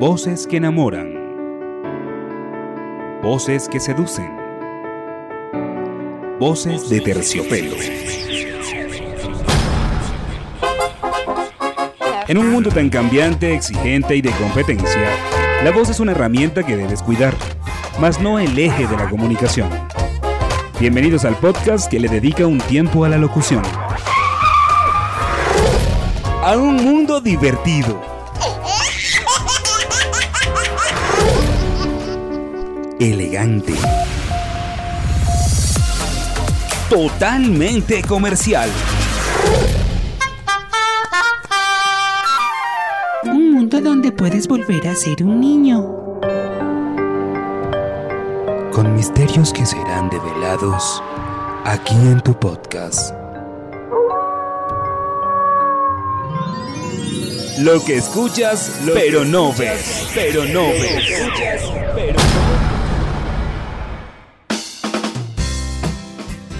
Voces que enamoran. Voces que seducen. Voces de terciopelo. En un mundo tan cambiante, exigente y de competencia, la voz es una herramienta que debes cuidar, mas no el eje de la comunicación. Bienvenidos al podcast que le dedica un tiempo a la locución. A un mundo divertido elegante. Totalmente comercial. Un mundo donde puedes volver a ser un niño. Con misterios que serán develados aquí en tu podcast. Lo que escuchas, pero no ves. Pero no ves. pero no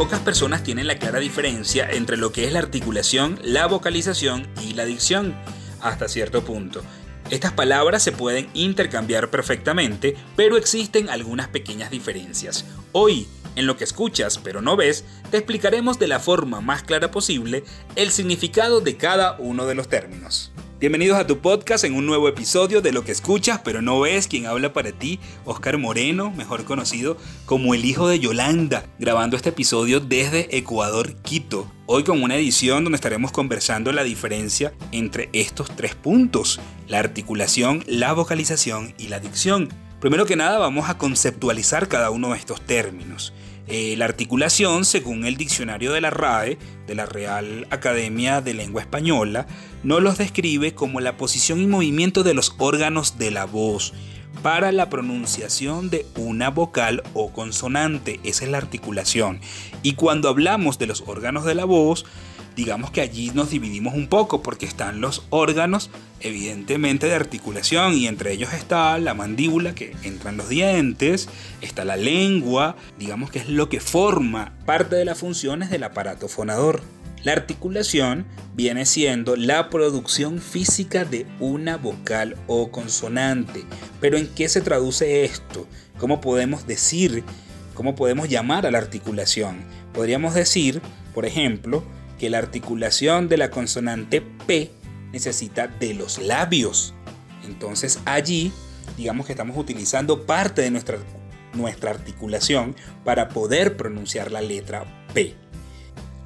Pocas personas tienen la clara diferencia entre lo que es la articulación, la vocalización y la dicción, hasta cierto punto. Estas palabras se pueden intercambiar perfectamente, pero existen algunas pequeñas diferencias. Hoy, en lo que escuchas pero no ves, te explicaremos de la forma más clara posible el significado de cada uno de los términos. Bienvenidos a tu podcast en un nuevo episodio de Lo que escuchas pero no ves quien habla para ti, Oscar Moreno, mejor conocido como el hijo de Yolanda, grabando este episodio desde Ecuador, Quito. Hoy con una edición donde estaremos conversando la diferencia entre estos tres puntos, la articulación, la vocalización y la dicción. Primero que nada vamos a conceptualizar cada uno de estos términos. Eh, la articulación, según el diccionario de la RAE, de la Real Academia de Lengua Española, nos los describe como la posición y movimiento de los órganos de la voz para la pronunciación de una vocal o consonante. Esa es la articulación. Y cuando hablamos de los órganos de la voz, digamos que allí nos dividimos un poco porque están los órganos evidentemente de articulación y entre ellos está la mandíbula que entra en los dientes, está la lengua, digamos que es lo que forma parte de las funciones del aparato fonador. La articulación viene siendo la producción física de una vocal o consonante. Pero ¿en qué se traduce esto? ¿Cómo podemos decir, cómo podemos llamar a la articulación? Podríamos decir, por ejemplo, que la articulación de la consonante P necesita de los labios. Entonces allí, digamos que estamos utilizando parte de nuestra, nuestra articulación para poder pronunciar la letra P.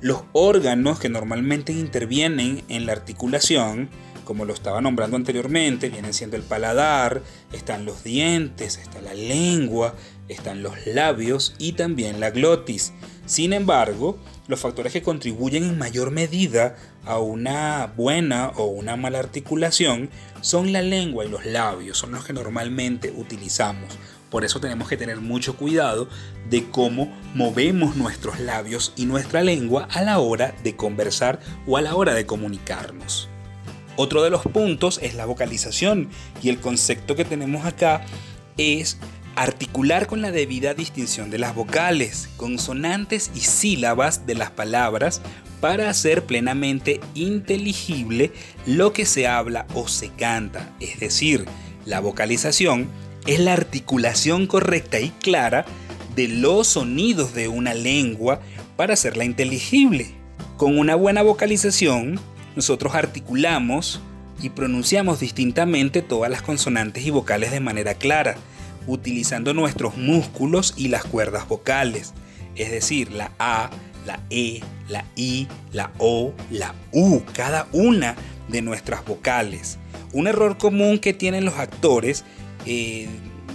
Los órganos que normalmente intervienen en la articulación, como lo estaba nombrando anteriormente, vienen siendo el paladar, están los dientes, está la lengua, están los labios y también la glotis. Sin embargo, los factores que contribuyen en mayor medida a una buena o una mala articulación son la lengua y los labios, son los que normalmente utilizamos. Por eso tenemos que tener mucho cuidado de cómo movemos nuestros labios y nuestra lengua a la hora de conversar o a la hora de comunicarnos. Otro de los puntos es la vocalización y el concepto que tenemos acá es Articular con la debida distinción de las vocales, consonantes y sílabas de las palabras para hacer plenamente inteligible lo que se habla o se canta. Es decir, la vocalización es la articulación correcta y clara de los sonidos de una lengua para hacerla inteligible. Con una buena vocalización, nosotros articulamos y pronunciamos distintamente todas las consonantes y vocales de manera clara utilizando nuestros músculos y las cuerdas vocales, es decir, la A, la E, la I, la O, la U, cada una de nuestras vocales. Un error común que tienen los actores eh,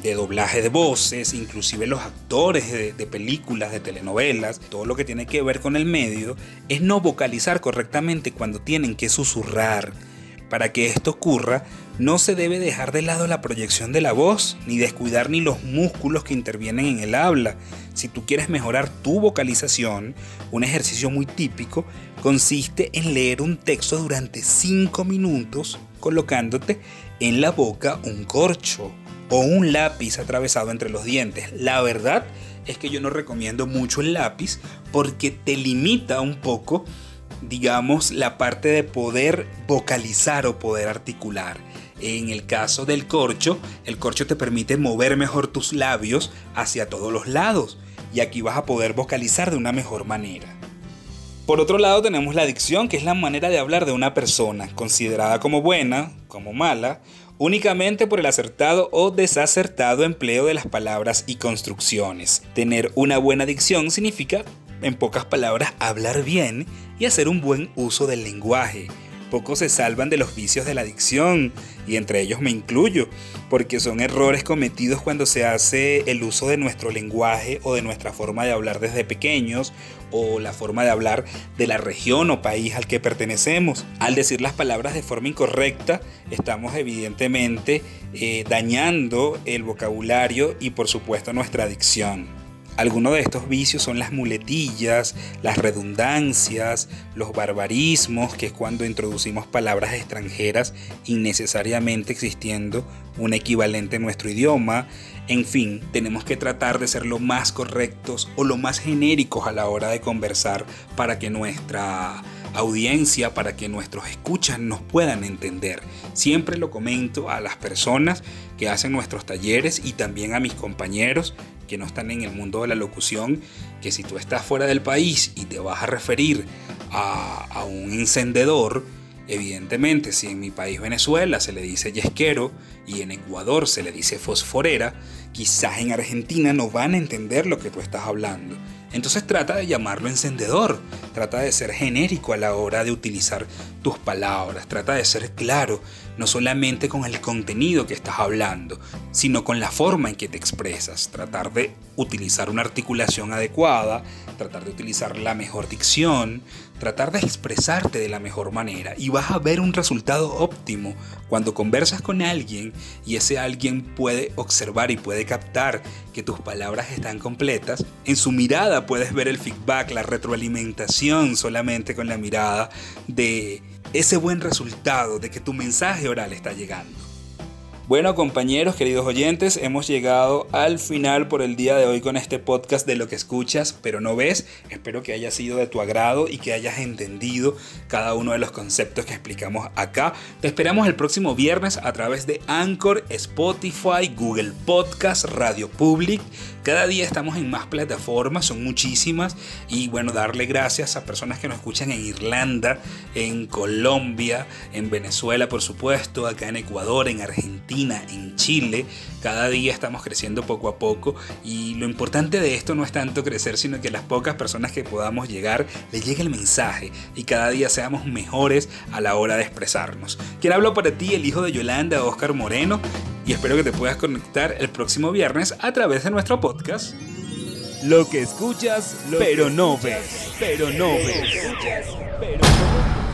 de doblaje de voces, inclusive los actores de, de, películas, de telenovelas, todo lo que tiene que ver con el medio, es no vocalizar correctamente cuando tienen que susurrar. Para que esto ocurra, no se debe dejar de lado la proyección de la voz, ni descuidar ni los músculos que intervienen en el habla. Si tú quieres mejorar tu vocalización, un ejercicio muy típico consiste en leer un texto durante 5 minutos colocándote en la boca un corcho o un lápiz atravesado entre los dientes. La verdad es que yo no recomiendo mucho el lápiz porque te limita un poco digamos, la parte de poder vocalizar o poder articular. En el caso del corcho, el corcho te permite mover mejor tus labios hacia todos los lados y aquí vas a poder vocalizar de una mejor manera. Por otro lado tenemos la dicción, que es la manera de hablar de una persona, considerada como buena, como mala, únicamente por el acertado o desacertado empleo de las palabras y construcciones. Tener una buena dicción significa, en pocas palabras, hablar bien y hacer un buen uso del lenguaje pocos se salvan de los vicios de la adicción, y entre ellos me incluyo, porque son errores cometidos cuando se hace el uso de nuestro lenguaje o de nuestra forma de hablar desde pequeños, o la forma de hablar de la región o país al que pertenecemos. Al decir las palabras de forma incorrecta, estamos evidentemente eh, dañando el vocabulario y por supuesto nuestra adicción. Algunos de estos vicios son las muletillas, las redundancias, los barbarismos, que es cuando introducimos palabras extranjeras innecesariamente existiendo un equivalente en nuestro idioma. En fin, tenemos que tratar de ser lo más correctos o lo más genéricos a la hora de conversar para que nuestra audiencia, para que nuestros escuchas nos puedan entender. Siempre lo comento a las personas que hacen nuestros talleres y también a mis compañeros que no están en el mundo de la locución, que si tú estás fuera del país y te vas a referir a, un encendedor, evidentemente si en mi país Venezuela se le dice yesquero y en Ecuador se le dice fosforera, quizás en Argentina no van a entender lo que tú estás hablando. Entonces trata de llamarlo encendedor, trata de ser genérico a la hora de utilizar tus palabras, trata de ser claro, no solamente con el contenido que estás hablando, sino con la forma en que te expresas, tratar de utilizar una articulación adecuada, tratar de utilizar la mejor dicción, tratar de expresarte de la mejor manera y vas a ver un resultado óptimo cuando conversas con alguien y ese alguien puede observar y puede captar que tus palabras están completas, en su mirada puedes ver el feedback, la retroalimentación solamente con la mirada de ese buen resultado, de que tu mensaje oral está llegando. Bueno compañeros, queridos oyentes, hemos llegado al final por el día de hoy con este podcast de lo que escuchas pero no ves. Espero que haya sido de tu agrado y que hayas entendido cada uno de los conceptos que explicamos acá. Te esperamos el próximo viernes a través de Anchor, Spotify, Google Podcast, Radio Public. Cada día estamos en más plataformas, son muchísimas. Y bueno, darle gracias a personas que nos escuchan en Irlanda, en Colombia, en Venezuela por supuesto, acá en Ecuador, en Argentina en Chile. Cada día estamos creciendo poco a poco y lo importante de esto no es tanto crecer, sino que las pocas personas que podamos llegar le llegue el mensaje y cada día seamos mejores a la hora de expresarnos. Quien hablo para ti, el hijo de Yolanda, Oscar Moreno, y espero que te puedas conectar el próximo viernes a través de nuestro podcast. Lo que escuchas, pero no ves, pero no ves. Pero no ves.